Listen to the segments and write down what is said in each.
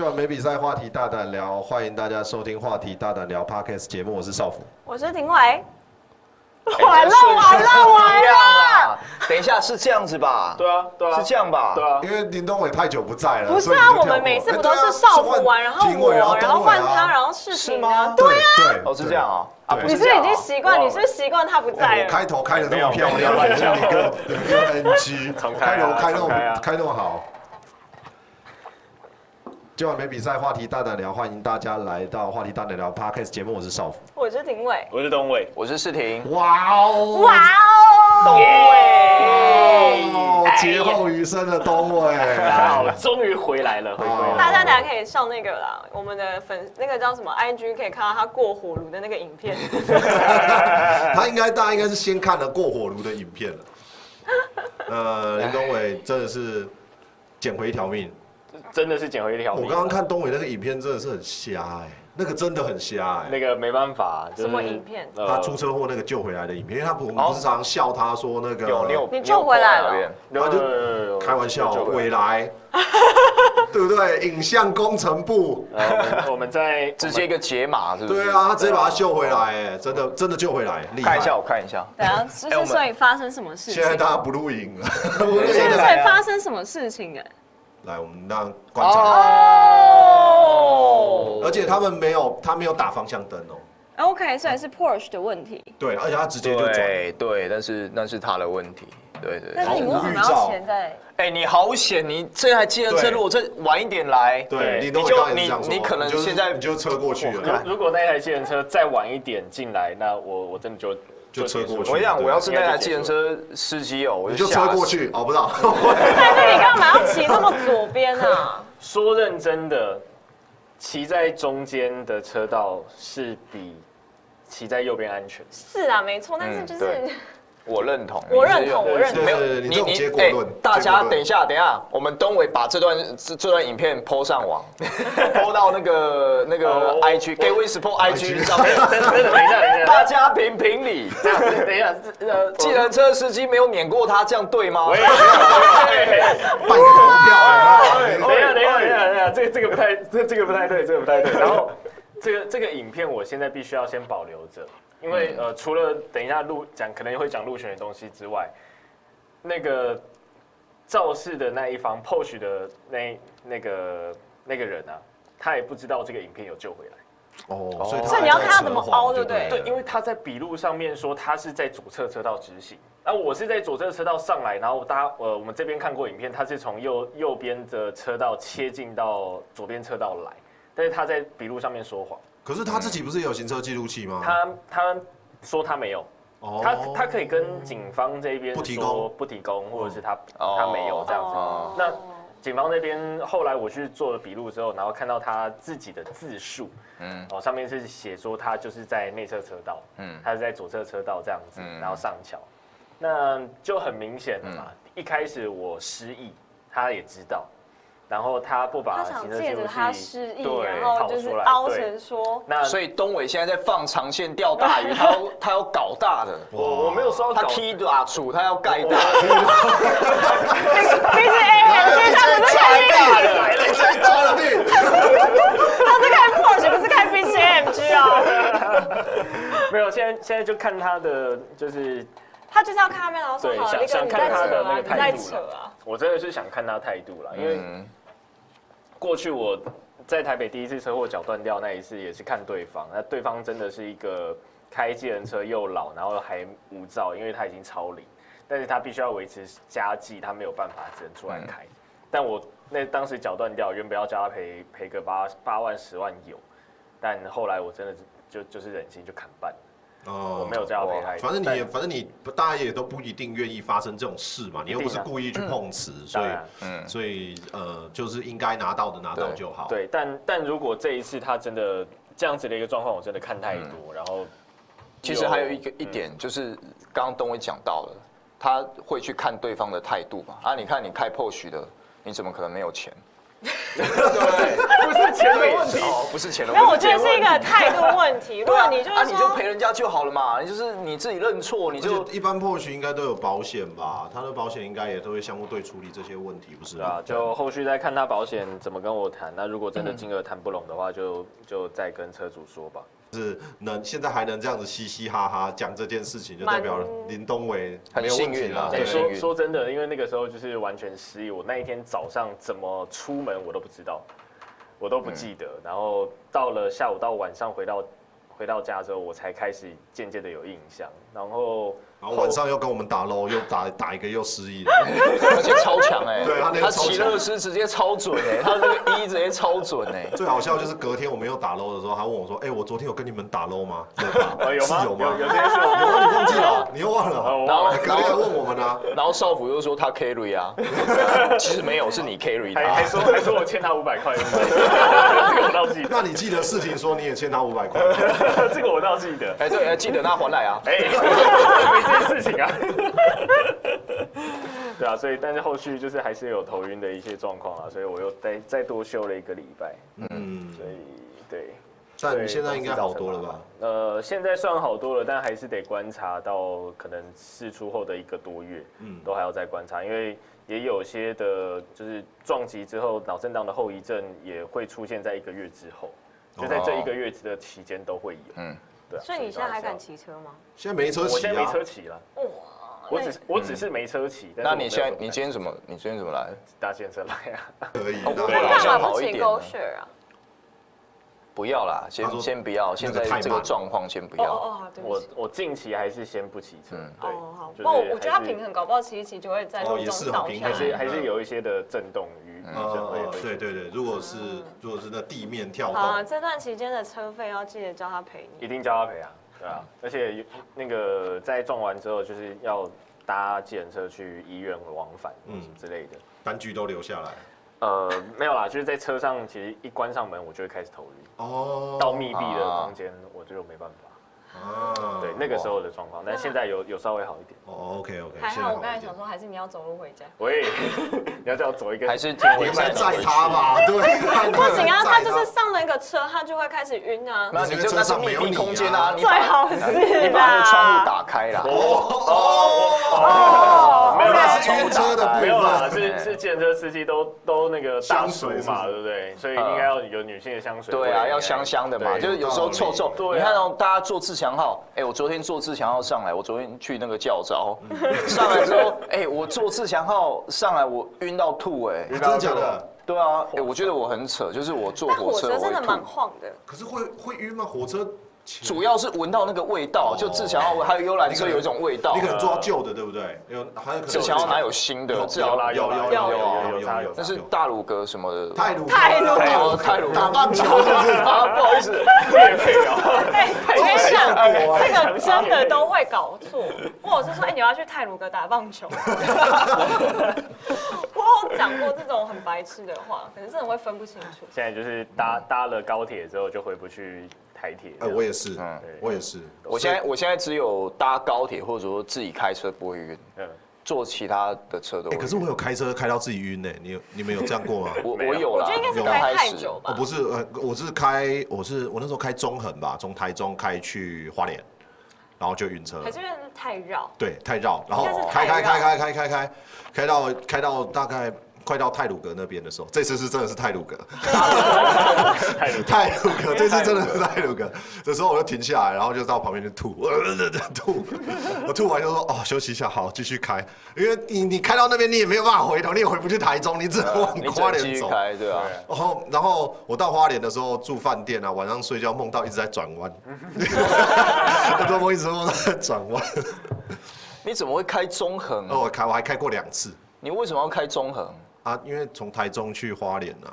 就完没比赛，话题大胆聊，欢迎大家收听《话题大胆聊》Podcast 节目，我是少辅。我是廷伟。完了完了完了！等一下是这样子吧？对啊对啊，是这样吧？对啊，因为林东伟太久不在了，不是啊，我们每次不都是少辅完，然后我，然后换他，然后事情吗？对啊，哦是这样啊。你是已经习惯，你是习惯他不在了。开头开的那么漂亮，你个你个 NG，开头开那么开那么好。今晚没比赛，话题大胆聊，欢迎大家来到话题大胆聊 Podcast 节目，我是少辅，我是廷伟，我是东伟，我是世廷。哇哦，哇哦，东伟，劫后余生的东伟，终于回来了，回归了。大家等下可以上那个啦，我们的粉那个叫什么 IG 可以看到他过火炉的那个影片。他应该大家应该是先看了过火炉的影片了。呃，林东伟真的是捡回一条命。真的是捡回一条命。我刚刚看东伟那个影片，真的是很瞎哎，那个真的很瞎哎。那个没办法，什么影片？他出车祸那个救回来的影片，因为他不，我们不是常常笑他说那个有你你救回来了，然后就开玩笑，未来，对不对？影像工程部，我们在直接一个解码，是不是？对啊，他直接把他救回来，哎，真的真的救回来，看一下，我看一下。对啊，所以发生什么事情？现在大家不录影了，现在发生什么事情？哎。来，我们让观察。哦。而且他们没有，他没有打方向灯哦。OK，所以是 Porsche 的问题。对，而且他直接就转。对对，但是那是他的问题。对对。但是你为什么要潜在？哎，你好险！你这台机车如果再晚一点来，对，你就你你可能现在你就车过去了。如果那台机车再晚一点进来，那我我真的就。就车过去。我讲，我要是那台计程车司机哦，我就车过去。哦，不知道。但是你干嘛要骑那么左边啊？说认真的，骑在中间的车道是比骑在右边安全。是啊，没错，但是就是。我认同，我认同，我认同。没有你你结果论，大家等一下，等一下，我们东伟把这段这这段影片 PO 上网，PO 到那个那个 IG Gateway Sport IG 上面。等等等一下，等一下，大家评评理。等一下，呃，计程车司机没有撵过他，这样对吗？半个投票。等一下，等一下，等一下，等一下，这这个不太，这这个不太对，这个不太对。然后这个这个影片，我现在必须要先保留着。因为呃，除了等一下录讲可能会讲入选的东西之外，那个肇事的那一方 POSH 的那那个那个人啊，他也不知道这个影片有救回来。哦，所以你要看他怎么凹，对不对？对，因为他在笔录上面说他是在左侧车道直行，那我是在左侧车道上来，然后大家呃我们这边看过影片，他是从右右边的车道切进到左边车道来，但是他在笔录上面说谎。可是他自己不是有行车记录器吗？他他说他没有，他他可以跟警方这边不提供。不提供，或者是他他没有这样子。那警方那边后来我去做了笔录之后，然后看到他自己的自述，嗯，哦上面是写说他就是在内侧车道，嗯，他是在左侧车道这样子，然后上桥，那就很明显了嘛。一开始我失忆，他也知道。然后他不把行车记录器对，然后就是凹成说，那所以东伟现在在放长线钓大鱼，他要他要搞大的，我我没有说他踢大处，他要盖大。B C A 他不是开大的？他是开 Porsche，不是开 B C M G 啊。没有，现在现在就看他的，就是他就是要看他们，然后说好，想看他的那个态度啊。我真的是想看他态度了，因为。过去我在台北第一次车祸脚断掉那一次也是看对方，那对方真的是一个开机人车又老，然后还无照，因为他已经超龄，但是他必须要维持家计，他没有办法只能出来开。但我那当时脚断掉，原本要叫他赔赔个八八万十万有，但后来我真的就就是忍心就砍半。哦，我没有这样危害。反正你也，反正你大家也都不一定愿意发生这种事嘛。你又不是故意去碰瓷，所以，嗯，所以呃，就是应该拿到的拿到就好。对，但但如果这一次他真的这样子的一个状况，我真的看太多。然后，其实还有一个一点就是，刚刚东伟讲到了，他会去看对方的态度嘛。啊，你看你开 POS 的，你怎么可能没有钱？对，不是钱的问题。哦，不是钱的问题。那，我。觉得是一个态度问题。如果你就是说，你就说赔人家就好了嘛，你就是你自己认错，你就一般 Porsche 应该都有保险吧？他的保险应该也都会相互对处理这些问题，不是对啊，就后续再看他保险怎么跟我谈。那如果真的金额谈不拢的话，就就再跟车主说吧。是能现在还能这样子嘻嘻哈哈讲这件事情，就代表林东伟很没有问题幸运啊啦。对幸运说真的，因为那个时候就是完全失忆，我那一天早上怎么出门我都不知道，我都不记得。然后到了下午到晚上回到回到家之后，我才开始渐渐的有印象。然后然后晚上又跟我们打 low，又打打一个又失忆了。而且超强哎，对他那个他超强骑乐师直接超准哎，他那个一直接超准哎，最好笑就是隔天我们又打 low 的时候，他问我说：“哎、我昨天有跟你们打 low 吗？”有吗？是有吗？有这件事我有？你忘记了？你又忘了？然后隔天还问我们呢、然后少辅又说他 carry 啊，其实没有，是你 carry 他。还还说还说我欠他五百块，这个我倒记得，那你记得事情说你也欠他五百块，这个我倒记得。哎，对，哎记得那还来啊。哎，没这件事情啊。对啊，所以但是后续就是还是有头晕的一些状况啊，所以我又再再多休了一个礼拜，嗯，所以对。但你现在应该好多了吧？呃，现在算好多了，但还是得观察到可能试出后的一个多月，嗯都还要再观察，因为也有些的，就是撞击之后脑震荡的后遗症也会出现在一个月之后，就在这一个月的期间都会有。嗯，对啊。所以你现在还敢骑？车吗？现在没车骑啊。我现在没车骑了，哇，我只是我只是没车骑。那你现在你今天怎么你今天怎么来？搭建车来啊？可以。哦那那对啊好像干嘛不骑好一点 Go Share 啊？不要啦，先先不要，现在这个状况先不哦要。哦哦，对我。我近期还是先不骑车嗯，对哦好，，就是不我我觉得他平衡，搞不好骑一骑就会在路哦也是中倒下还是。还是有一些的震动与哦，对对对，如果是如果是那地面跳好啊，动，这段期间的车费要记得叫他赔你。一定叫他赔啊，对啊，而且有那个在撞完之后，就是要搭计程车去医院往返，嗯嗯之类的。单据都留下来。呃，没有啦，就是在车上，其实一关上门，我就会开始头晕，哦，到密闭的空间，我就没办法。啊对，那个时候的状况，但现在有有稍微好一点。哦，OK OK，还好我刚才想说，还是你要走路回家。喂，你要叫我走一个，还是听你们来载载他吧，对，不行啊，他就是上了一个车，他就会开始晕啊。那你就那是密闭空间啊，你最好是你把那个窗户啦。打开啦。哦，没有啦，那是晕车的部没有啦，分。是是计程车司机都都那个大叔嘛，香水是不是对不对？所以应该要有女性的香水味。对啊，要香香的嘛，对就是有时候臭臭。对啊你看哦，大家坐自强号，哎，我昨天坐自强号上来，我昨天去那个教招，上来之后，哎，我坐自强号上来，我晕到吐，哎，真的假的？对啊，哎，我觉得我很扯，就是我坐火车真的蛮，晃的。可是会会晕吗？火车主要是闻到那个味道，就自强号还有幽兰车有一种味道你。可能坐到旧的，对不对？有还有可能自强号哪有新的？自强有啦有有有有有有差那是大鲁阁什么的。泰鲁泰鲁哦泰鲁打棒球是不是？啊，不好意思，叶配哦，哎，我跟你讲，哎这个真的都会搞错。或者是说，哎，你要去泰鲁阁打棒球。我有讲过这种很白痴的话，可是真的会分不清楚。现在就是搭搭了高铁之后就回不去台铁。哎，我也是嗯，我也是。我现在我现在只有搭高铁或者说自己开车不会晕，嗯，坐其他的车都晕。可是我有开车开到自己晕呢，你有你们有这样过吗？我我有啦，我觉得应该是刚开太始久吧。我不是，呃，我是开，我是我那时候开中横吧，从台中开去花莲，然后就晕车了还。是因为太绕。对，太绕，然后开开开开开开，开到开到大概快到泰鲁阁那边的时候，这次是真的是泰鲁阁，太 鲁泰鲁阁，这次真的是泰鲁阁。这时候我就停下来，然后就到旁边就吐，呃，吐，我吐完就说哦，休息一下，好，继续开，因为你你开到那边你也没有办法回头，你也回不去台中，你只能往花莲走。能继续开，对啊。然后，然后我到花莲的时候住饭店啊，晚上睡觉梦到一直在转弯，我做梦一直梦到在转弯。你怎么会开中横哦，？我开我还开过两次你为什么要开中横？啊，因为从台中去花莲啊，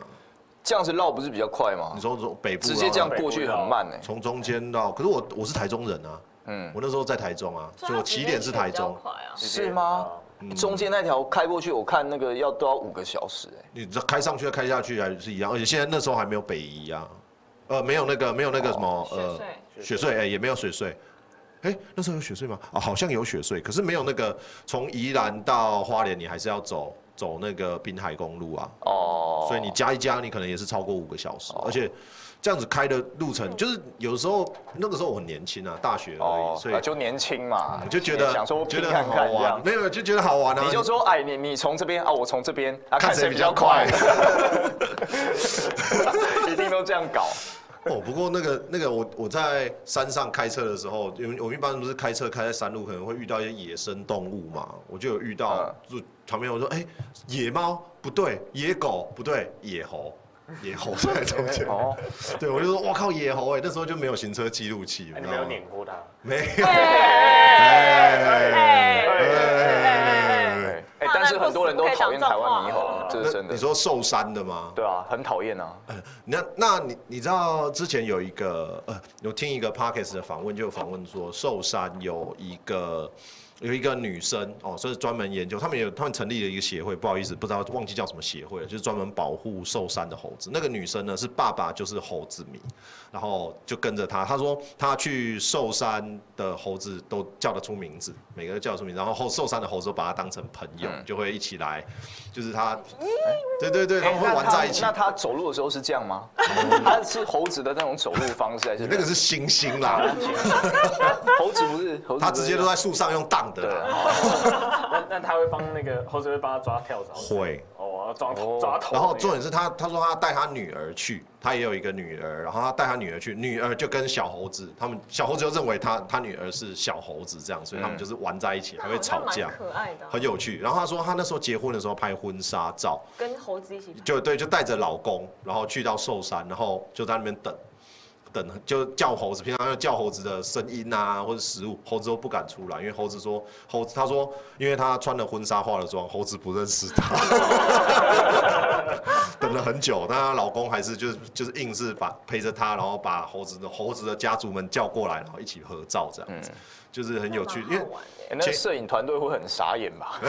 这样子绕不是比较快吗你？说从北部直接这样过去很慢呢。从中间绕，可是我我是台中人啊，嗯，我那时候在台中啊，所以我起点是台中。啊。是吗？嗯中间那条开过去，我看那个要都要五个小时哎。你这开上去开下去还是一样，而且现在那时候还没有北移啊，呃，没有那个没有那个什么雪呃隧雪隧，哎，也没有雪隧。哎，那时候有雪隧吗？啊，好像有雪隧，可是没有那个从宜兰到花莲，你还是要走走那个滨海公路啊，哦，所以你加一加，你可能也是超过五个小时，而且这样子开的路程，就是有时候那个时候我很年轻啊，大学而哦已，所以啊就年轻嘛，就觉得想说觉得很好玩。没有就觉得好玩啊。你就说，哎，你你从这边啊，我从这边啊，看看谁比较快，一定都这样搞。哦，不过那个那个我我在山上开车的时候，因为我们一般不是开车开在山路，可能会遇到一些野生动物嘛，我就有遇到，就旁边我说，哎、野猫？不对，野狗？不对，野猴。野猴？在中间，哦，对我就说，我靠，野猴哎、那时候就没有行车记录器，没有？没有，但是很多人都讨厌台湾猕猴，这是真的你。说寿山的吗？对啊，很讨厌啊。那那你你知道之前有一个呃，有听一个 Parkes 的访问，就有访问说寿山有一个有一个女生哦，所以专门研究，他们有他们成立了一个协会，不好意思，不知道忘记叫什么协会了，就是专门保护寿山的猴子。那个女生呢是爸爸就是猴子迷，然后就跟着他，他说他去寿山的猴子都叫得出名字，每个都叫得出名字，然后后寿山的猴子都把他当成朋友，嗯就会一起来，就是他，对对对，他们会玩在一起那。他走路的时候是这样吗？他是猴子的那种走路方式，还是那个是猩猩啦，猴子不是？猴子他直接都在在树上用荡的对。那那他会帮那个猴子会帮他抓跳蚤？会，哦，抓哦头抓头。然后重点是他他说他带他女儿去，他也有一个女儿，然后他带他女儿去，女儿就跟小猴子，他们小猴子就认为他他女儿是小猴子这样，所以他们就是玩在一起，还会吵架，可爱的啊，很有趣。然后他说他那时候结婚的时候拍婚纱照，跟猴子一起。就对，就带着老公，然后去到寿山，然后就在那边等。等就叫猴子，平常要叫猴子的声音啊，或者食物，猴子都不敢出来，因为猴子说，猴子他说，因为他穿了婚纱化了妆，猴子不认识他。等了很久，但她老公还是就是就是硬是把陪着她，然后把猴子的猴子的家族们叫过来，然后一起合照这样子，就是很有趣，因为那个摄影团队会很傻眼吧？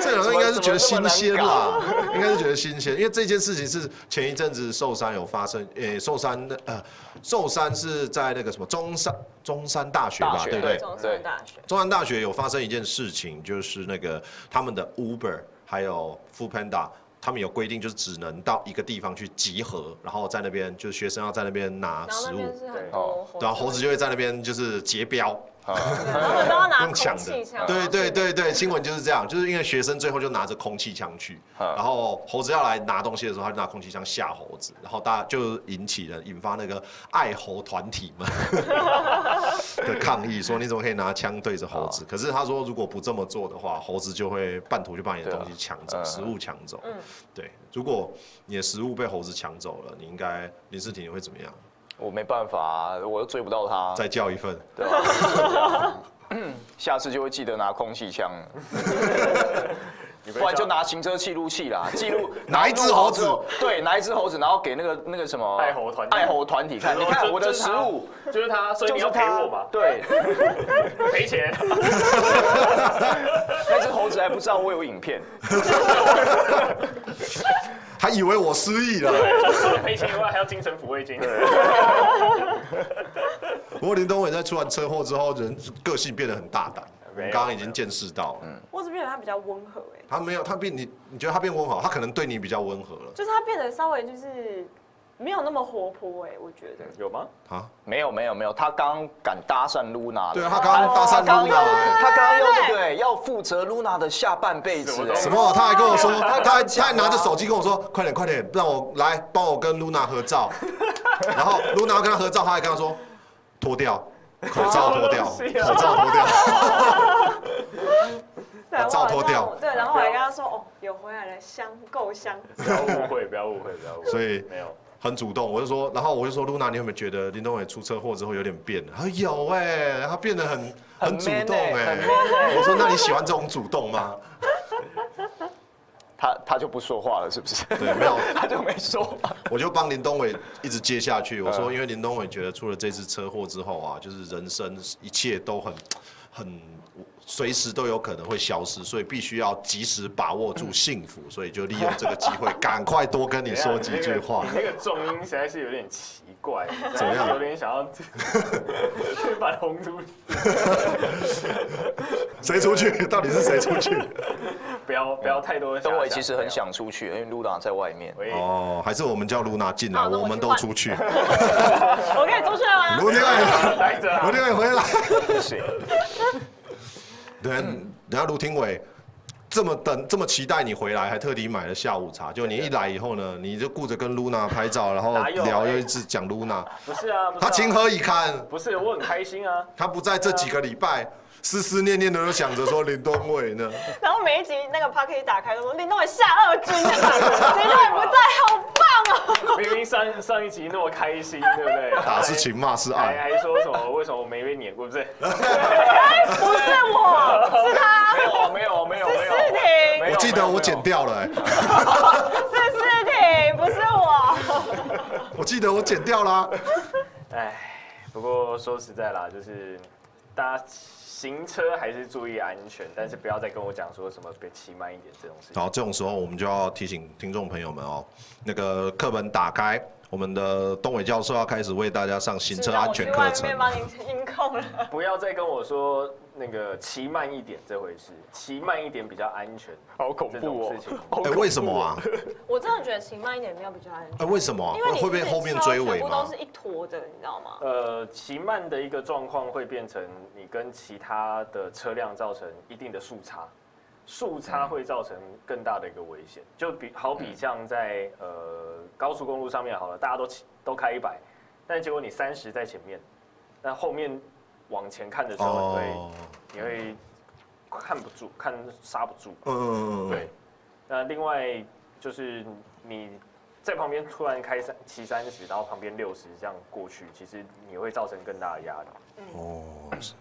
这个人应该是觉得新鲜啦，应该是觉得新鲜，因为这件事情是前一阵子寿山有发生，诶、寿山的呃，寿山是在那个什么中山中山大学吧，对不对？中山大学，中山大学有发生一件事情，就是那个他们的 Uber 还有 Food Panda。他们有规定，就是只能到一个地方去集合，然后在那边就是学生要在那边拿食物，边是很哦多然后猴子就会在那边就是截标，啊然后都要拿用抢的。空气枪，，对对对对，新闻就是这样，就是因为学生最后就拿着空气枪去，嗯。然后猴子要来拿东西的时候，他就拿空气枪吓猴子，然后大家就引起了引发那个爱猴团体们 的抗议，说你怎么可以拿枪对着猴子？可是他说如果不这么做的话，猴子就会半途就把你的东西抢走，食物抢走。嗯。对，如果你的食物被猴子抢走了，你应该林世廷你会怎么样？我没办法啊，我又追不到他，再叫一份。对吧？下次就会记得拿空气枪。了，不然就拿行车记录器啦，记录 哪一只猴子。对，拿一只猴子，然后给那个那个什么爱猴团体。爱猴团体看，你看我的食物。就是他，所以就是你要赔我吧，对，赔钱。那只猴子还不知道我有影片，还以为我失忆了。对，除了赔钱以外，还要精神抚慰金。不过林东伟在出完车祸之后，人个性变得很大胆，我刚刚已经见识到了。嗯我只觉得他比较温和哎，他没有，他变你，你觉得他变温和，他可能对你比较温和了就是他变得稍微就是没有那么活泼哎，我觉得。有吗？啊？没有没有没有，他刚敢搭讪 Luna，对啊，他刚刚搭讪他刚 Luna，要欸他刚刚要对不对？要负责 Luna 的下半辈子哎什么？他还跟我说，他还他还拿着手机跟我说，快点快点，让我来帮我跟 Luna 合照。然后 Luna 要跟他合照，他还跟他说，脱掉口罩，脱掉口罩，脱掉。对把罩脱掉 对，然后我还跟他说哦，有回来了，香够香。不要误会，不要误会，不要误会。所以没有，很主动，我就说，然后我就说，Luna，你有没有觉得林东伟出车祸之后有点变了？他说有哎、他变得很很很主动哎、欸欸我说，那你喜欢这种主动吗？他他就不说话了，是不是？对，没有，他就没说话。我就帮林东伟一直接下去。我说，嗯因为林东伟觉得出了这次车祸之后啊，就是人生一切都很很随时都有可能会消失，所以必须要及时把握住幸福，所以就利用这个机会，赶快多跟你说几句话你。那个你那个重音实在是有点奇怪，怎么样有点想要 去把它轰出去，谁出去？到底是谁出去？不要不要太多。东伟其实很想出去，因为露娜在外面。哦，还是我们叫露娜进来，我我们都出去。我可以出去了吗？卢天伟，来着啊卢天伟回来。不行，对，人家卢廷伟这么等这么期待你回来，还特地买了下午茶。就你一来以后呢，你就顾着跟露娜拍照，然后聊，哎又一直讲露娜，不是啊他情何以堪？不是，我很开心啊。他不在这几个礼拜，思思念念的都想着说林东伟呢。然后每一集那个 p a r k 一打开都说林东伟下二军啊，林东伟不在，好棒哦！明明上上一集那么开心，对不对？打是情，骂是还爱。还说什么？为什么我没被撵过？不是，哎，不是我，是他，没有啊，没有啊，没有，没有。是四婷，我记得我剪掉了、欸，是四婷，不是我。我记得我剪掉了啊、哎，不过说实在啦，就是大家行车还是注意安全，但是不要再跟我讲说什么别骑慢一点这种事情。好，这种时候我们就要提醒听众朋友们哦，那个课本打开，我们的东伟教授要开始为大家上行车安全课程是我去外面。帮您音控了。不要再跟我说那个骑慢一点这回事，骑慢一点比较安全，好恐这种事情。哎、为什么啊？我真的觉得骑慢一点没有比较安哎、全，为什么啊？因为你会被后面追尾吗全部都是？一坨的，你知道吗？呃，骑慢的一个状况会变成你跟其他的车辆造成一定的速差，速差会造成更大的一个危险。就比好比像在呃高速公路上面好了，大家都骑都开一百，但结果你三十在前面，那后面往前看的时候，你会、哦，你会看不住，看刹不住。嗯嗯嗯，对，那另外就是你在旁边突然开三骑三十，然后旁边六十这样过去，其实你会造成更大的压力。哦，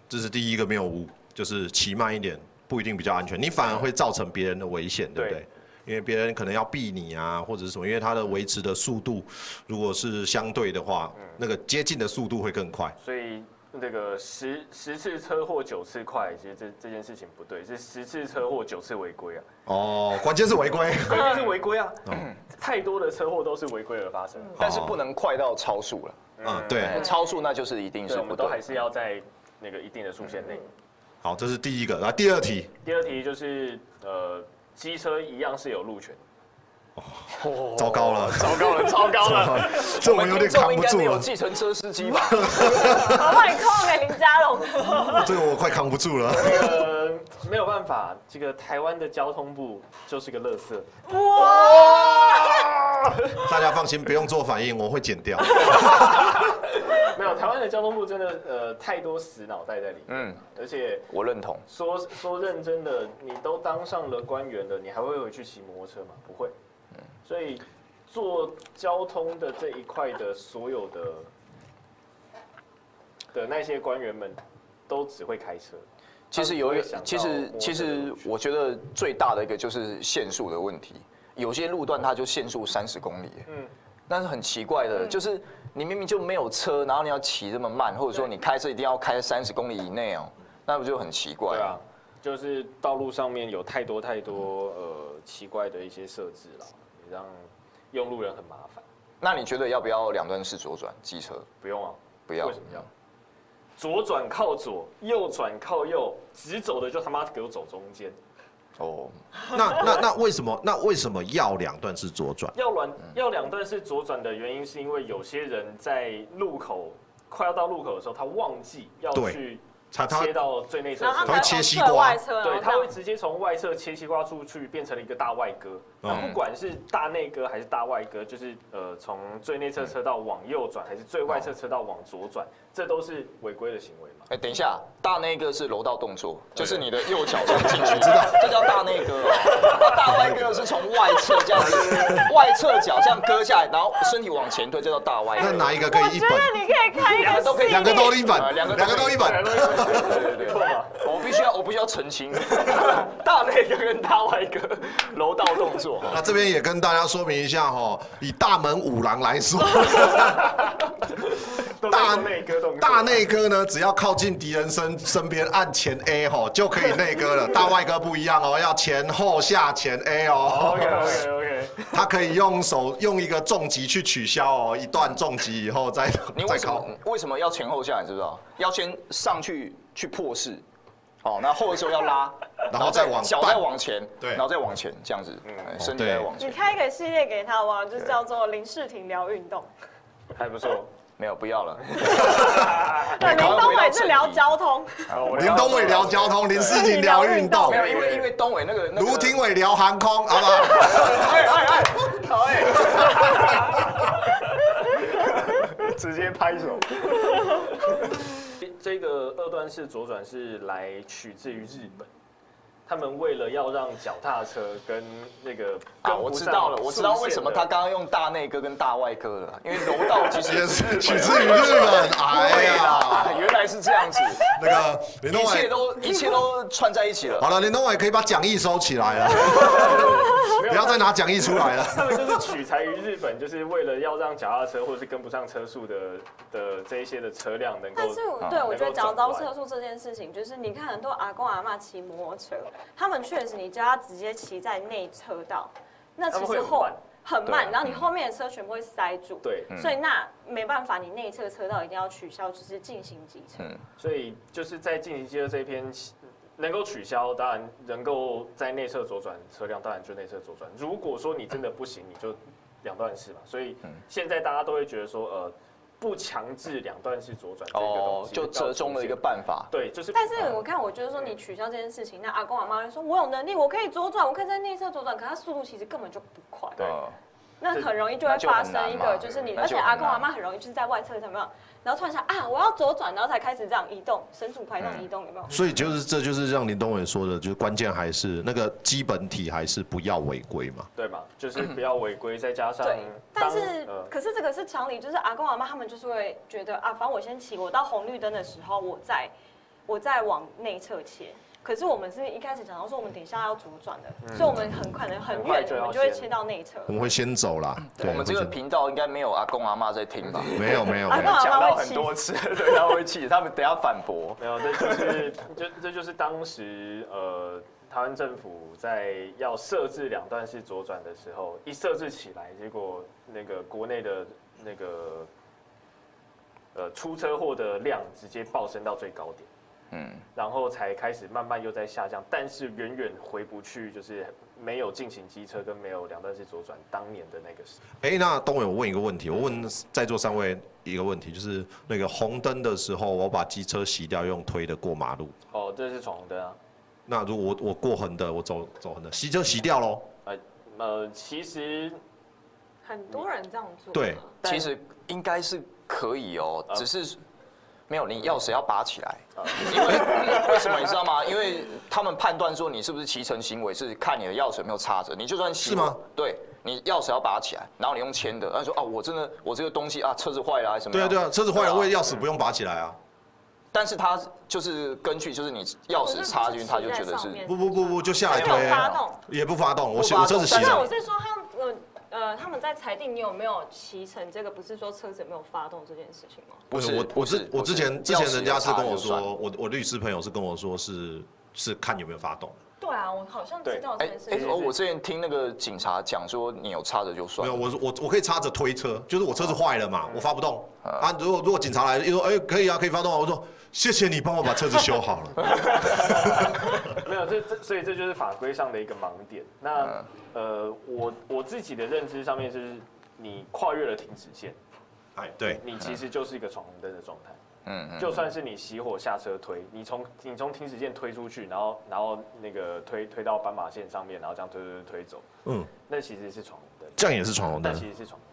这是第一个谬误，就是骑慢一点不一定比较安全，你反而会造成别人的危险，对不对对？因为别人可能要避你啊，或者是什么，因为它的维持的速度如果是相对的话，那个接近的速度会更快。所以那个十十次车祸九次快，其实这这件事情不对，是十次车祸九次违规啊，哦，关键是违规。关键是违规啊，太多的车祸都是违规而发生。但是不能快到超速了，嗯，对。超速那就是一定，是不对我们都还。是要在那个一定的速限内。好，这是第一个。然后第二题，第二题就是呃，机车一样是有路权，糟糕了，糟糕了，糟糕了！这我们有点扛不住了，计程车司机吧？我帮你控给林家龙。这个我快扛不住了。呃，没有办法，这个台湾的交通部就是个垃圾。大家放心，不用做反应，我会剪掉。没有，台湾的交通部真的呃太多死脑袋在里面，嗯，而且我认同。说说认真的，你都当上了官员了，你还会回去骑摩托车吗？不会。所以做交通的这一块的所有的的那些官员们，都只会开车。其实有一个，其实其实我觉得最大的一个就是限速的问题。有些路段它就限速三十公里，嗯，但是很奇怪的，就是你明明就没有车，然后你要骑这么慢，或者说你开车一定要开三十公里以内哦，那不就很奇怪？对啊，就是道路上面有太多太多呃奇怪的一些设置了，也让用路人很麻烦。那你觉得要不要两段式左转机车？不用啊，不要为什么要？左转靠左，右转靠右，直走的就他妈给我走中间。哦，那那那为什么？那为什么要两段式左转？要两要两段式左转的原因，是因为有些人在路口快要到路口的时候，他忘记要去他他切到最内侧然后他会切西瓜外侧，对，他会直接从外侧切西瓜出去，变成了一个大外割。那不管是大内割还是大外割，就是呃从最内侧车道往右转，还是最外侧车道往左转，这都是违规的行为嘛。哎，等一下，大内哥是柔道动作，就是你的右脚这样进去，知道？这叫大内哥哦。那大外哥是从外侧这样子，外侧脚这样割下来，然后身体往前推，这叫大外。那哪一个可以一本？我觉得你可以开一个两个都可以系两个都一啊本，两个两个都一本。对对对，我必须要，我必须要澄清，大内哥跟大外哥柔道动作。那这边也跟大家说明一下哈，以大门五郎来说，大内哥动大内哥呢，只要靠近敌人身身边按前 A 吼就可以内割了。大外哥不一样哦，要前后下前 A 哦。OK OK OK，他可以用手用一个重击去取消哦，一段重击以后再再靠你为什么。为什么要前后下？你知不知道？要先上去去破势，哦，那后的时候要拉，然后再往脚半再往前，对然后再往前，这样子，嗯身体再往前你。开一个系列给他哇？就叫做林世廷聊运动。还不错。没有，不要了。对，林东伟是聊交通，林东伟聊交通，林世锦聊运动没，有，因为因为东伟那个那个卢廷伟聊航空，好不好？哎哎哎，好哎，直接拍手。这个二段式左转是来取自于日本，他们为了要让脚踏车跟那个啊，我知道了，我知道为什么他刚刚用大内哥跟大外哥了，因为柔道其实也是取自于日本，哎呀，啊，原来是这样子，那个林东一切，都一切都串在一起了。好了，林东伟可以把讲义收起来了，不要再拿讲义出来了。他们就是取材于日本，就是为了要让脚踏车或者是跟不上车速的的这一些的车辆能够。但是对我觉得能够讲到车速这件事情，就是你看很多阿公阿妈骑摩托车，他们确实你叫他直接骑在内车道，那其实后很慢很慢，然后你后面的车全部会塞住。对，所以那没办法，你内侧车道一定要取消，就是进行机车。嗯所以就是在进行机车这一篇能够取消，当然能够在内侧左转车辆，当然就内侧左转。如果说你真的不行，你就两段式嘛。所以嗯现在大家都会觉得说，呃，不强制两段式左转这个东哦，西，就折中了一个。办法。对，就是。但是我看，我觉得说你取消这件事情，那阿公阿妈会说，我有能力，我可以左转，我可以在内侧左转，可他速度其实根本就不快。对呃那很容易就会发生一个，就是你，而且阿公阿妈很容易就是在外侧怎么样，然后突然想啊，我要左转，然后才开始这样移动，神速排动嗯移动，有没有？所以就是这就是像林东伟说的，就是关键还是那个基本体还是不要违规嘛。对嘛，就是不要违规，再加上对，但是、呃可是这个是常理，就是阿公阿妈他们就是会觉得啊，反正我先骑，我到红绿灯的时候，我再我再往内侧切。可是我们是一开始讲到说我们等一下要左转的，所以我们很可能很远，我们就会切到内侧。我们会先走啦。对我们这个频道应该没有阿公阿妈在听吧？没有没有讲到很多次，对，他会气，他们等下反驳。没有，这就是就这就是当时呃台湾政府在要设置两段式左转的时候，一设置起来，结果那个国内的那个呃出车祸的量直接暴升到最高点，嗯，然后才开始慢慢又在下降，但是远远回不去，就是没有进行机车跟没有两段式左转当年的那个时候。哎，那东伟，我问一个问题，我问在座三位一个问题，就是那个红灯的时候，我把机车洗掉，用推的过马路。哦，这是闯红灯啊。那如果我我过横的，我走走横的，洗车洗掉喽。呃呃，其实很多人这样做。对其实应该是可以哦，啊只是没有你钥匙要拔起来啊，因为为什么你知道吗？因为他们判断说你是不是骑乘行为是看你的钥匙有没有插着，你就算骑是吗？对，你钥匙要拔起来，然后你用牵的，他说啊，我真的我这个东西啊，车子坏了还是什么样？对啊对啊，车子坏了，为钥匙不用拔起来啊。但是他就是根据就是你钥匙插进去，他就觉得是不不不不，就下来推，发动。也不发动。我不发动我车子洗但是我了，是说他呃呃他们在裁定你有没有骑乘这个，不是说车子有没有发动这件事情吗？不是我我是之我之前之前人家是跟我说，我我律师朋友是跟我说是是看有没有发动。对啊，我好像知道这哎件事哎，我之前听那个警察讲说，你有插着就算没。有，我我我可以插着推车，就是我车子坏了嘛，我发不动啊啊。如果如果警察来，又说哎可以啊，可以发动啊，我说谢谢你帮我把车子修好了。没有，这这所以这就是法规上的一个盲点。那呃，我我自己的认知上面是，你跨越了停止线，哎，对，你其实就是一个闯红灯的状态。嗯嗯，就算是你熄火下车推，你从你从停止线推出去，然后然后那个推推到斑马线上面，然后这样推推推推走，嗯，那其实是闯红灯，这样也是闯红灯。那。其实是闯红灯。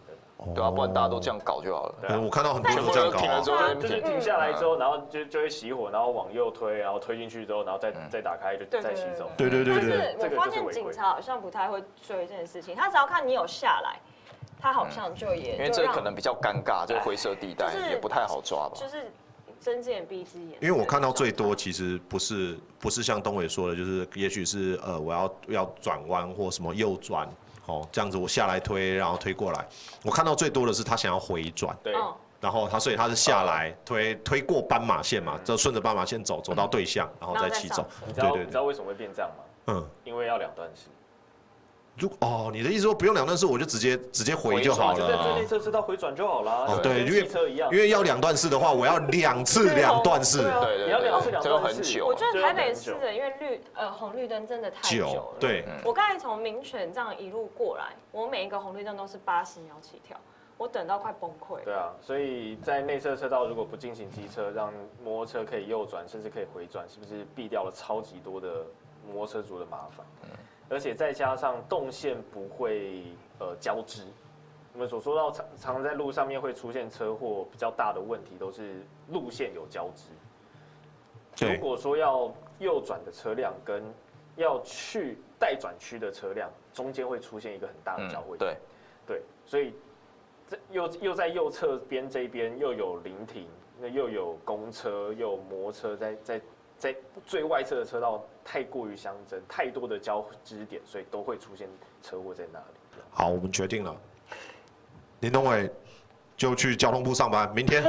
对啊，不然大家都这样搞就好了。对啊。嗯我看到很多这样搞。就是停下来之后，然后就就会熄火，然后往右推，然后推进去之后，然后再嗯。再打开就再骑走。对对对但对，是我发现警察好像不太会追这件事情，他只要看你有下来，他好像就也因为这可能比较尴尬，这个灰色地带就是也不太好抓吧。就是睁只眼闭只眼。因为我看到最多其实不是不是像东伟说的，就是也许是呃我要要转弯或什么右转，哦这样子我下来推，然后推过来。我看到最多的是他想要回转，对，嗯，然后他所以他是下来推推过斑马线嘛，就顺着斑马线走，走到对向，然后再骑走。你知道你知道为什么会变这样吗？嗯，因为要两段式。如哦，你的意思说不用两段式，我就直接直接回就好就在最内了。侧车道回转就好了。哦，对，因跟为车一样，因为要两段式的话，我要两次两段式对，啊对对你要两次两段式我。觉得台北市的因为绿呃红绿灯真的太久久了。，对，我刚才从民权这样一路过来，我每一个红绿灯都是八十秒起跳，我等到快崩溃。对啊，所以在内侧车道如果不进行机车，让摩托车可以右转，甚至可以回转，是不是避掉了超级多的摩托车族的麻烦？而且再加上动线不会呃交织，我们所说到常常在路上面会出现车祸比较大的问题，都是路线有交织。对。如果说要右转的车辆跟要去待转区的车辆中间会出现一个很大的嗯交汇，对，对，所以这又又在右侧边这边又有临停，那又有公车，又有摩托车在在在最外侧的车道太过于相争，太多的交织点，所以都会出现车祸在那里。好，我们决定了，林东伟就去交通部上班，明天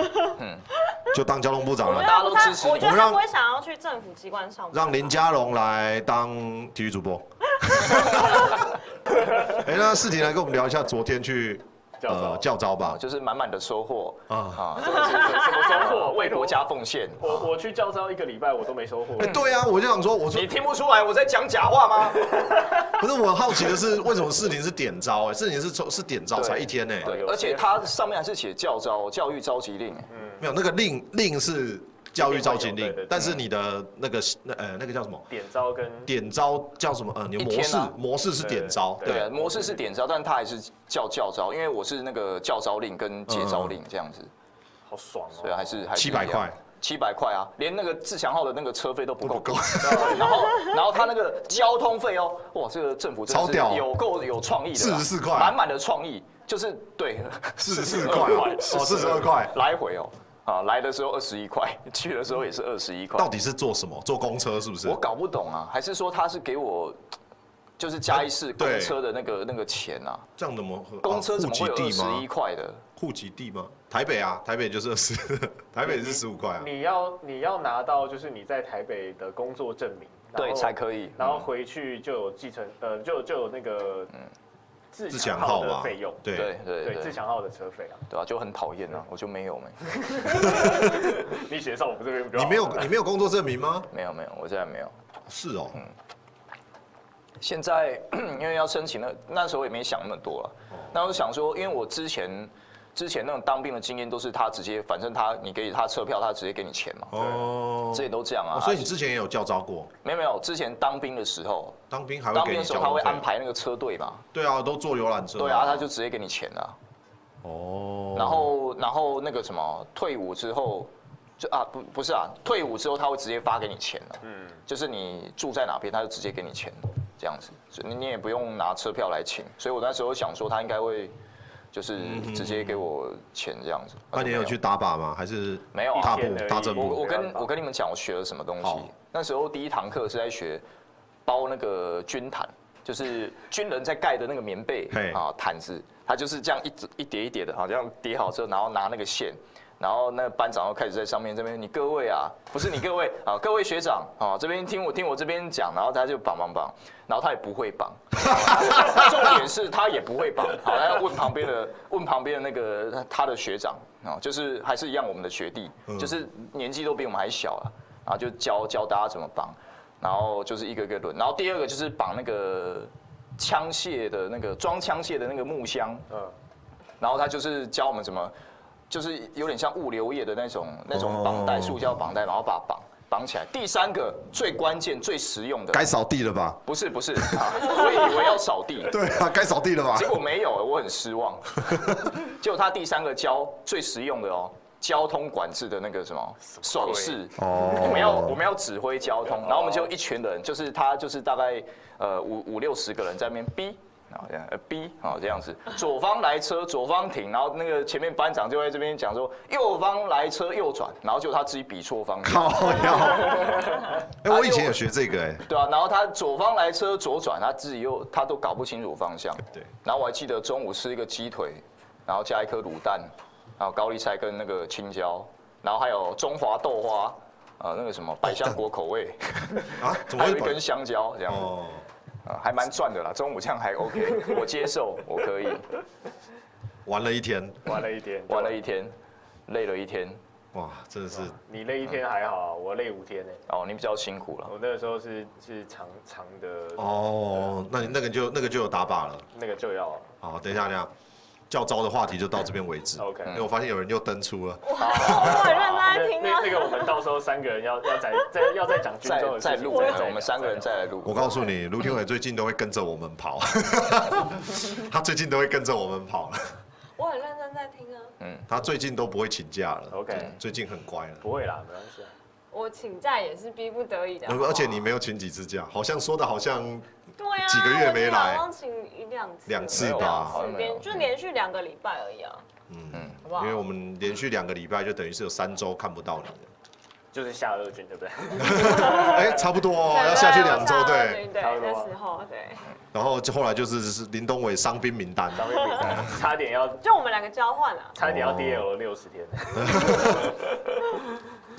就当交通部长了我觉。大家都支持我们让得他不会想要去政府机关上班。让林佳龙来当体育主播。哎，那世婷来跟我们聊一下昨天去教招教招吧啊，。就是满满的收获啊啊，真的是什么收获？为国家奉献。我我去教招一个礼拜，我都没收获。哎，对啊，我就想说，我说你听不出来我在讲假话吗？不是，我好奇的是，为什么四零是点招？哎，四零是从是点招才一天呢？对，而且它上面还是写教招教育召集令，嗯没有那个令令是教育召集令但是你的那个那呃那个叫什么？点招跟点招叫什么？呃，你的模式啊模式是点招，对模式是点招，但它还是叫教招，因为我是那个教招令跟接招令这样子，好爽哦。所以还是还是七百块，七百块啊，连那个自强号的那个车费都不够。然后，然后他那个交通费哦，哇，这个政府真的是超屌。有够有创意的四十四块。满满的创意，就是对，四十四块哦，哦，四十二块。来回哦，啊，来的时候二十一块，去的时候也是二十一块到，底是做什么？坐公车是不是我？搞不懂啊，还是说他是给我就是嘉义市公对车的那个那个钱啊？这样怎么？公车怎么会有二十一？块的？户籍地吗？台北啊，台北就是二十，台北是十五块啊。你要你要拿到就是你在台北的工作证明，然对，才可以。然后回去就有继承呃就就有那个自自强号的费用，对对对对自对，强号的车费啊，对啊，就很讨厌啊，我就没有没，你写上我们这边你没有你没有工作证明吗？没有没有，我现在没有。是哦，嗯现在 因为要申请那那时候也没想那么多了，那我就想说，因为我之前之前那种当兵的经验都是他直接，反正他你给他车票，他直接给你钱嘛，哦这也都这样啊。哦所以你之前也有教招过，没有没有，之前当兵的时候，当兵还会当给你兵的时候他会安排那个车队嘛，对啊，都坐游览车。对啊，他就直接给你钱了。哦，然后然后那个什么，退伍之后。就啊不不是啊，退伍之后他会直接发给你钱了，嗯，就是你住在哪边，他就直接给你钱，这样子，你你也不用拿车票来请。所以我那时候想说，他应该会就是直接给我钱这样子。那你有去打靶吗？还是没有啊踏步？我我跟我跟你们讲，我学了什么东西。那时候第一堂课是在学包那个军毯，就是军人在盖的那个棉被啊毯子，它就是这样一直一叠一叠的，好这样叠好之后，然后拿那个线。然后那个班长又开始在上面这边，你各位啊，不是你各位啊，各位学长啊，这边听我听我这边讲，然后他就绑绑绑，然后他也不会绑，重点是他也不会绑，好，他要问旁边的问旁边的那个他的学长啊，就是还是一样我们的学弟，就是年纪都比我们还小啊，然后就教教大家怎么绑，然后就是一个一个轮，然后第二个就是绑那个枪械的那个装枪械的那个木箱，嗯，然后他就是教我们怎么，就是有点像物流业的那种那种绑带，哦塑胶绑带，然后把它绑绑起来。第三个最关键、最实用的，该扫地了吧？不是不是啊，我以为要扫地，对啊，该扫地了吧结？果没有，我很失望。结果他第三个教最实用的哦，交通管制的那个什么手势。哦我们要我们要指挥交通，然后我们就一群人，就是他就是大概呃五五六十个人在那边逼。啊，这样呃 B 啊这样子，左方来车，左方停，然后那个前面班长就在这边讲说，右方来车右转，然后就他自己比错方向，靠腰。哎，我以前有学这个哎。对啊，然后他左方来车左转，他自己又他都搞不清楚方向，对。然后我还记得中午吃一个鸡腿，然后加一颗卤蛋，然后高丽菜跟那个青椒，然后还有中华豆花，呃，那个什么百香果口味，啊，还有一根香蕉，这样，哦，啊，还蛮赚的啦。中午这样还 OK，我接受，我可以。玩了一天，玩了一天，玩了一天，累了一天，哇，真的是你累一天还好啊，我累五天呢。哦，你比较辛苦了。我那个时候是是长长的，哦，那你那个就那个就有打靶了。那个就要好，等一下，等一下，教招的话题就到这边为止。OK 因为我发现有人又登出了。我很认真在那听啊那。个我们到时候三个人要要再再要再讲军再中的事情再录，再我们三个人再来录。我告诉你，卢天伟最近都会跟着我们跑，他最近都会跟着我们跑了。我很认真在听啊。嗯他最近都不会请假了。OK 最近很乖了。不会啦，没关系啊。我请假也是逼不得已的。而且你没有请几次假，好像说的好像对啊，几个月没来我好像请一两次，两次吧连就连续两个礼拜而已啊，嗯，好不好因为？我们连续两个礼拜就等于是有三周看不到你了。就是夏二军，对不对？哎，差不多哦，要下去两周对。对，差不多那时候对，然后就后来就是是林东伟伤兵名单。差点要就我们两个交换啊。差点要 DL 六十天，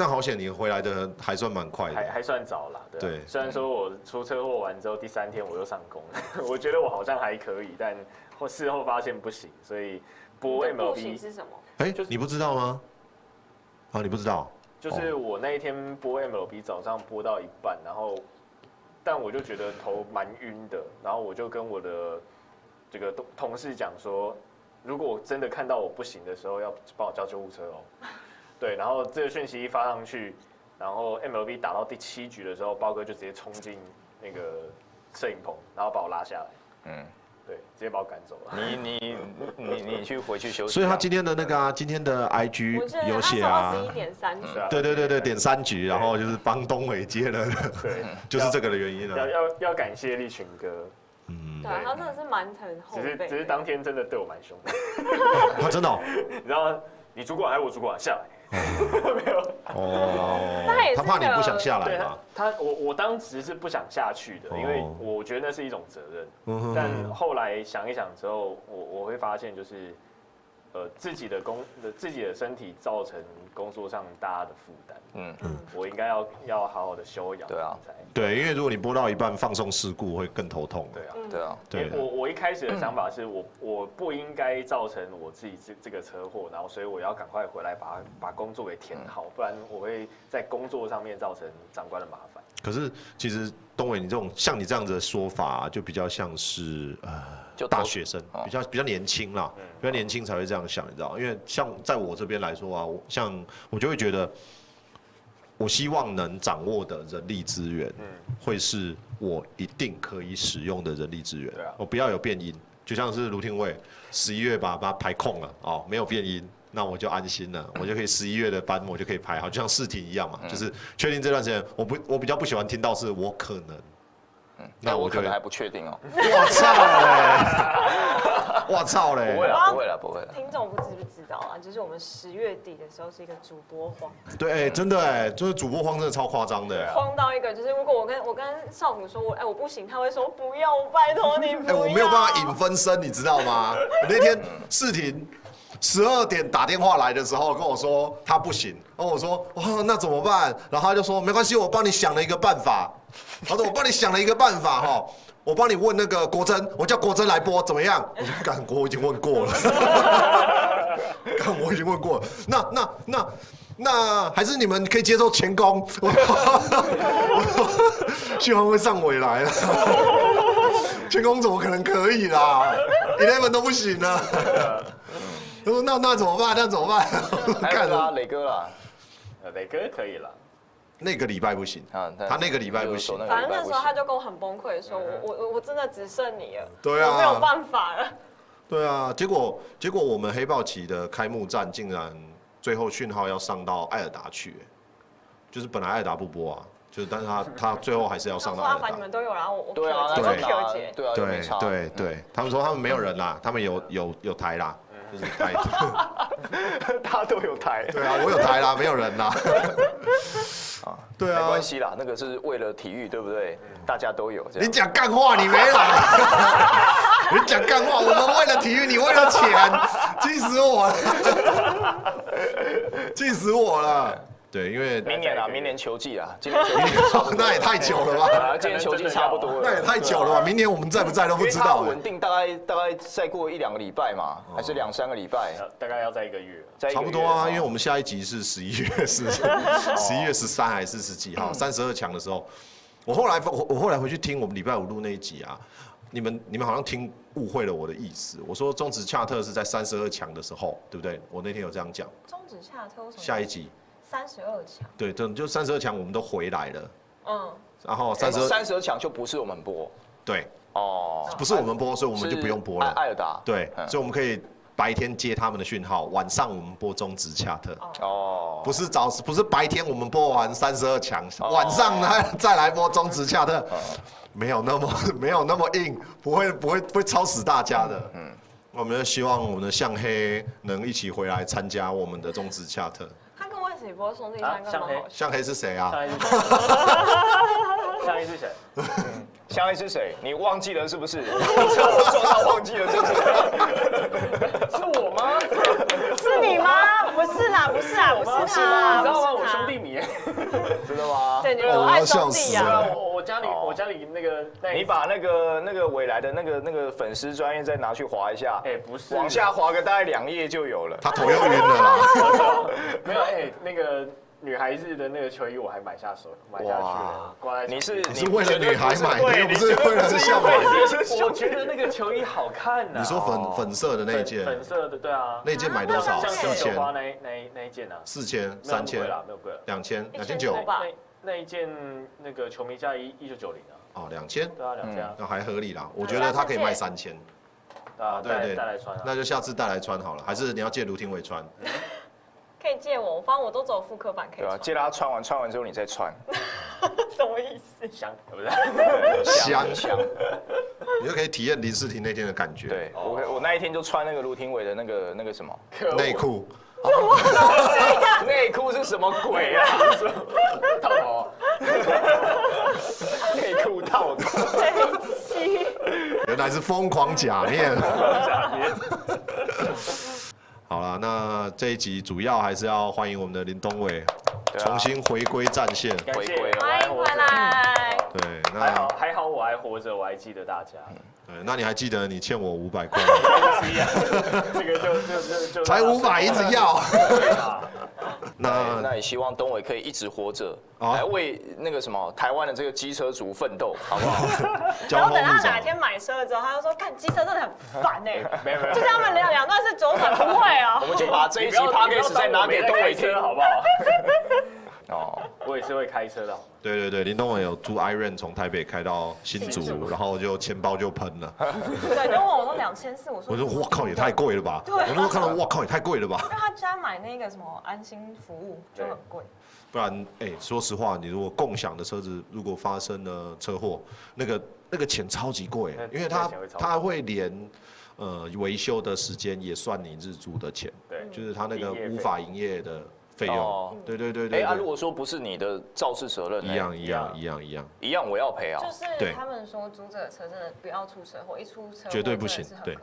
但好险你回来的还算蛮快的。还还算早啦。对虽然说我出车祸完之后第三天我又上工了，我觉得我好像还可以，但后事后发现不行，所以播 MLB 是什么？哎就是，你不知道吗？啊，你不知道？就是我那一天播 MLB 早上播到一半，然后但我就觉得头蛮晕的，然后我就跟我的这个同同事讲说，如果我真的看到我不行的时候，要帮我叫救护车哦。对，然后这个讯息一发上去，然后 MLB 打到第七局的时候，包哥就直接冲进那个摄影棚，然后把我拉下来，嗯，对，直接把我赶走了。你 你你你去回去休息。所以他今天的那个啊，今天的 IG 有写啊十，一点三局，对啊对对对对，点三局，然后就是帮东伟接了，对，就是这个的原因了要啊。要要感谢立群哥，嗯对，啊，他真的是蛮疼后只是。只是当天真的对我蛮凶的，他真的哦 你知道，你主管还是我主管下来。没有，哦。他也是他怕你不想下来对嘛他。，他我我当时是不想下去的，因为哦。我觉得那是一种责任。嗯哼但后来想一想之后，我我会发现就是，呃，自己的工自己的身体造成工作上大家的负担，嗯嗯，我应该要要好好的休养。对啊对，因为如果你播到一半放送事故，会更头痛。对啊。对啊，对我我一开始的想法是我我不应该造成我自己这这个车祸，然后所以我要赶快回来把把工作给填好，不然我会在工作上面造成长官的麻烦。可是其实东伟，你这种像你这样子的说法，就比较像是呃就大学生哦，比较比较年轻啦，比较年轻才会这样想，你知道？因为像在我这边来说啊，我像我就会觉得，我希望能掌握的人力资源，嗯会是我一定可以使用的人力资源对啊，我不要有变音，就像是卢廷伟十一月把把它排空了哦，没有变音。那我就安心了，我就可以十一月的班我就可以排好，就像试题一样嘛，就是确定这段时间，我不我比较不喜欢听到是我可能，那我可能还不确定哦。我 操嘞！我操嘞！不会了，不会了，不会了。听众不知不知道啊，就是我们十月底的时候是一个主播荒，对，哎真的哎，就是主播荒真的超夸张的。荒到一个就是如果我跟我跟少虎说我哎我不行，他会说不要，我拜托你不哎，我没有办法引分身，你知道吗？我那天世婷十二点打电话来的时候跟我说他不行，然后我说哇那怎么办？然后他就说没关系，我帮你想了一个办法。他说我帮你想了一个办法哈，我帮你问那个国珍，我叫国珍来播怎么样？我 说干国我已经问过了，干我已经问过了。那那那。那还是你们可以接受前攻，我 说希望会上尾来了。前攻怎么可能可以啦？Eleven 都不行了。他说那那怎么办？那怎么办？看还有啦，了磊哥啦，呃，磊哥可以了，那个礼拜不行，啊，他那个礼拜不行。反正那时候他就跟我很崩溃，说我我我我真的只剩你了，对啊。我没有办法了。对啊，结果结果我们黑豹旗的开幕战竟然最后讯号要上到艾尔达去，哎就是本来艾尔达不播啊，就是但是他他最后还是要上到艾尔达。说阿凡你。们都有，然后我我对啊，对对对，他们说他们没有人啦，他们有有有台啦，就是台。大家都有台。对啊，我有台啦，没有人啦。啊，对啊没关系啦，那个是为了体育，对不对？大家都有这你样。讲干话，你没来。你讲干话，我们为了体育，你为了钱，气死我了，气死我了。对，因为明年啊，明年球季啊，今年球季 那也太久了吧？啊，今年球季差不多了，那也太久了吧？明年我们在不在都不知道。欸稳定大概大概再过一两个礼拜嘛，还是两三个礼拜，大概要在一个月。差不多啊，因为我们下一集是十一月十十一月十三还是十几号？三十二强的时候，我后来我我后来回去听我们礼拜五录那一集啊，你们你们好像听误会了我的意思。我说中止恰特是在三十二强的时候，对不对？我那天有这样讲。中指下车为什么？下一集，三十二强，对，等就三十二强我们都回来了，嗯，然后三十二三十二强就不是我们播。对，哦，不是我们播，所以我们就不用播了。是。艾艾尔达。对，嗯。所以我们可以白天接他们的讯号，晚上我们播中职恰特。哦，不是早，不是白天我们播完三十二强，哦。晚上呢 再来播中职恰特，没有那么 没有那么硬，不会不会不会超死大家的。嗯，我们希望我们的向黑能一起回来参加我们的中职恰特。他跟我一起播兄弟三个啊像黑蛮好笑。向黑是谁啊？上一次，上一次谁？向黑是谁？你忘记了是不是？车祸撞到忘记了是不是？是我吗？是你吗？不是啦，不是啦，不是他，你知道吗？我不是他兄弟，你。真的吗？对，你们爱兄弟啊。我我家里哦。我家里那个那你把那个那个未来的那个那个粉丝专业再拿去划一下，哎不是。往下划个大概两页就有了。他头又晕了啦。没有哎那个女孩子的那个球衣我还买下手买下去了哇，挂在你是你是为了女孩买的，对又不是为了向对我。我觉得那个球衣好看呐。你说哦粉粉色的那一件，粉色的对啊，那件买多少？像四千、那一那一那一件啊，四千、没有那三千么贵、啦，没有贵了。两千、两千九。吧。那那一件那个球迷价一一九九零啊，哦，两千，对啊，两千啊，那还合理啦。我觉得他可以卖三千。对啊，对对带来穿啊。那就下次带来穿好了，还是你要借卢廷伟穿？可以借我，我反正我都走复刻版可以。借他穿完，穿完之后你再穿，什么意思？香，对不是？香香。你就可以体验林世廷那天的感觉。对，我我那一天就穿那个卢廷伟的那个那个什么可恶内裤，内裤是什么鬼啊？套头，内裤套的。七，原来是疯狂假面。假面好了，那这一集主要还是要欢迎我们的林东伟啊重新回归战线。回归了欢迎回来。对，那还好我还活着，我还记得大家。对，那你还记得你欠我五百块？是呀，这个就就就就才五百，一直要。那那也希望东伟可以一直活着，来为那个什么台湾的这个机车族奋斗，好不好？然后等他哪天买车了之后，他就说：“看机车真的很烦 哎、没有没有就像他们两两段是左转不会哦、我们就把这一集你不要 p o 你 d 不 c 要 a 再拿给东伟听好不好？哦，我也是会开车的。对对对，林东文有租 iRent 从台北开到新竹，新竹。然后就钱包就喷了。对，就问我都两千四，我说我说我靠，也太贵了吧！对我那时候看到我靠，也太贵了吧！因为他家买那个什么安心服务就很贵，不然，哎、说实话，你如果共享的车子如果发生了车祸，那个那个钱超级贵，因为它那钱会连呃维修的时间也算你日租的钱，对，就是他那个无法营业的费用。哦对对对哎对啊，如，果说不是你的肇事责任呢，一样一样一样一样。一样我要赔啊就。是他们说租这个车真的不要出车祸，一出车祸绝对不行对。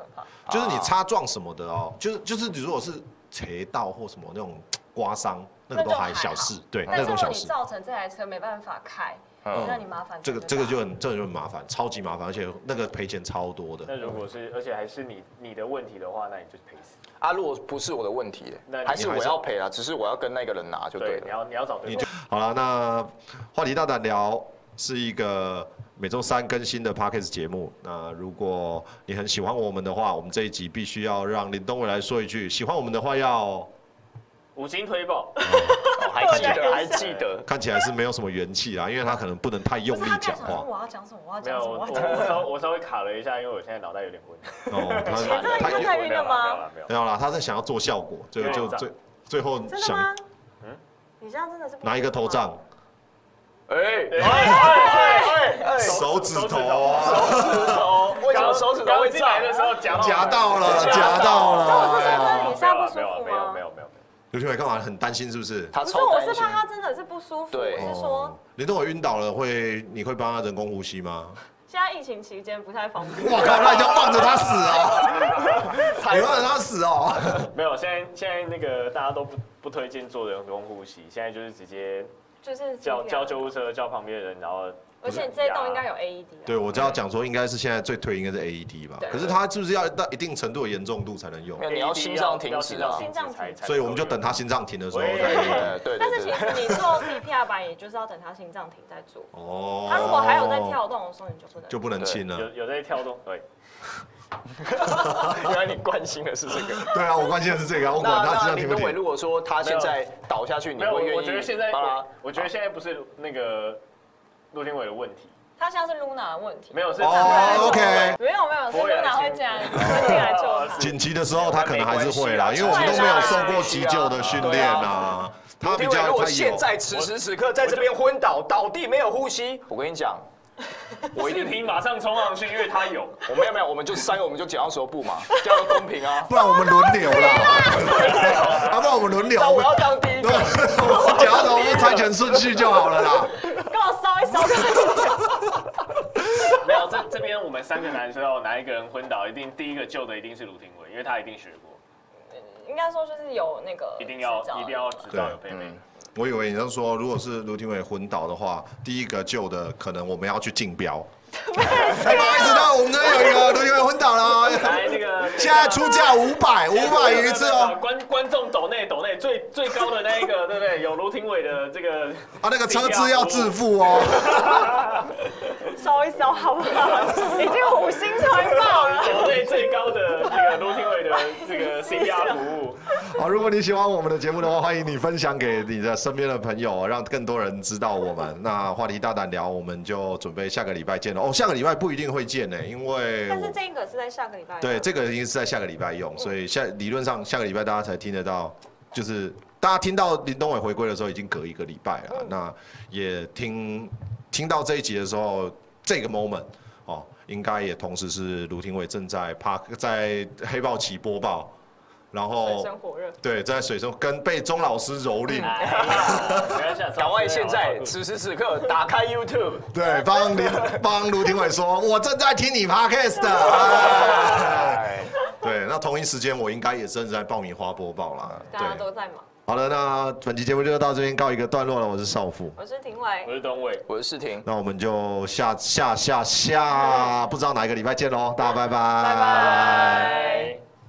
就是你擦撞什么的哦，就是就是你如果是斜道或什么那种刮伤，那个都还小事，对，那如果种小事。你造成这台车没办法开，嗯那你麻烦这个这个就很这个就很麻烦，超级麻烦，而且那个赔钱超多的。那如果是而且还是你你的问题的话，那你就赔死。啊，如果不是我的问题那，还是我要赔啊，只是我要跟那个人拿就对了，你。要你要找对方你就。好了，那话题大胆聊是一个每周三更新的 podcast 节目。那如果你很喜欢我们的话，我们这一集必须要让林东伟来说一句，喜欢我们的话要五星推爆，哦 还记得，还记得。看起来是没有什么元气啊，因为他可能不能太用力讲话。我要讲什么，我要，讲什么，我我我要讲。我稍我稍微卡了一下，因为我现在脑袋有点昏。哦，你真的他他已经太晕了吗没有啦没有啦没有啦，他在想要做效果，最后就最最后真的想嗯？你这样真的是拿一个头脏。杖，哎哎哎哎哎，手指头手指头啊，为什么手指头会进来？的时候夹夹到了，夹夹到那我是说了。你下不舒服吗？没有没有没有没有。刘学伟干嘛很担心是不是？他不是，我是心。怕他真的是不舒服。对我是说，林东伟晕倒了会，你会帮他人工呼吸吗？现在疫情期间不太方便。我靠，那你就放着他死哦，你放着他死哦。没有，现在现在那个大家都不不推荐做人工呼吸，现在就是直接就是叫叫救护车，叫旁边的人，然后而且这一栋应该有 AED 啊。对，我知道讲说应该是现在最推应该是 AED 吧对，可是他是不是要到一定程度的严重度才能用你要心脏停止啊心脏所以我们就等他心脏停的时候再用。对对但是。其实你做 CPR 版，也就是要等他心脏停再做。哦他如果还有在跳动的时候，你就不能。就不能亲了。有有在跳动，对，原来你关心的是这个。对啊，我关心的是这个，我那管他心那林东伟。如果说他现在倒下去，你会愿意？我觉得现在，我觉得现在不是那个陆天伟的问题，他现在是 Luna 的问题。没有是哦，OK 没有没有，是不会啊 Luna 会这样会进来救他。紧急的时候他可能还是会啦，因为我们都没有受过急救的训练啊。他比林东伟如果。现在此时此刻在这边昏倒，倒地没有呼吸，我跟你讲，我一定听马上冲上去，因为他有。我没有没有，我们就三个我们就剪刀石头布嘛，这样公平啊。不然我们轮流啦，啊，不然我们轮流。那我要当第一对，个。我讲到我们猜拳顺序就好了啦。跟我烧一烧。没有，这这边我们三个男生哦，哪一个人昏倒，一定第一个救的一定是卢廷伟，因为他一定学过，应该说就是有那个一定要一定要知道有配备。嗯我以为你是说，如果是卢廷伟昏倒的话，第一个救的可能我们要去竞标。哎，不好意思，那我在出价五百，五百一次哦。观观众抖内抖内最最高的那一个，对不对？有卢廷伟的这个啊，那个车资要自付哦。烧一烧好不好？已经五星传爆了。抖内最高的这个卢廷伟的这个 CPR 服务。好，如果你喜欢我们的节目的话，欢迎你分享给你的身边的朋友，让更多人知道我们。那话题大胆聊，我们就准备下个礼拜见了。哦，下个礼拜不一定会见呢，因为但是我这个是在下个礼拜。对这个已经是在下个礼拜用，所以下理论上下个礼拜大家才听得到，就是大家听到林东伟回归的时候已经隔一个礼拜了。那也听听到这一集的时候，这个 moment 哦，应该也同时是卢廷伟正在 Park 在黑豹旗播报，然水后深火热。对在水中跟被钟老师蹂躏。哎呀没关系啊赶快现在此时此刻打开 YouTube，对，帮林帮卢廷伟说，我正在听你 podcast 对，那同一时间我应该也正在爆米花播报啦。大家，都在忙。好了，那本期节目就到这边告一个段落了。我是少妇，我是廷伟我，是董伟。我是世廷。那我们就下下下下不知道哪一个礼拜见喽，大家拜拜，拜拜。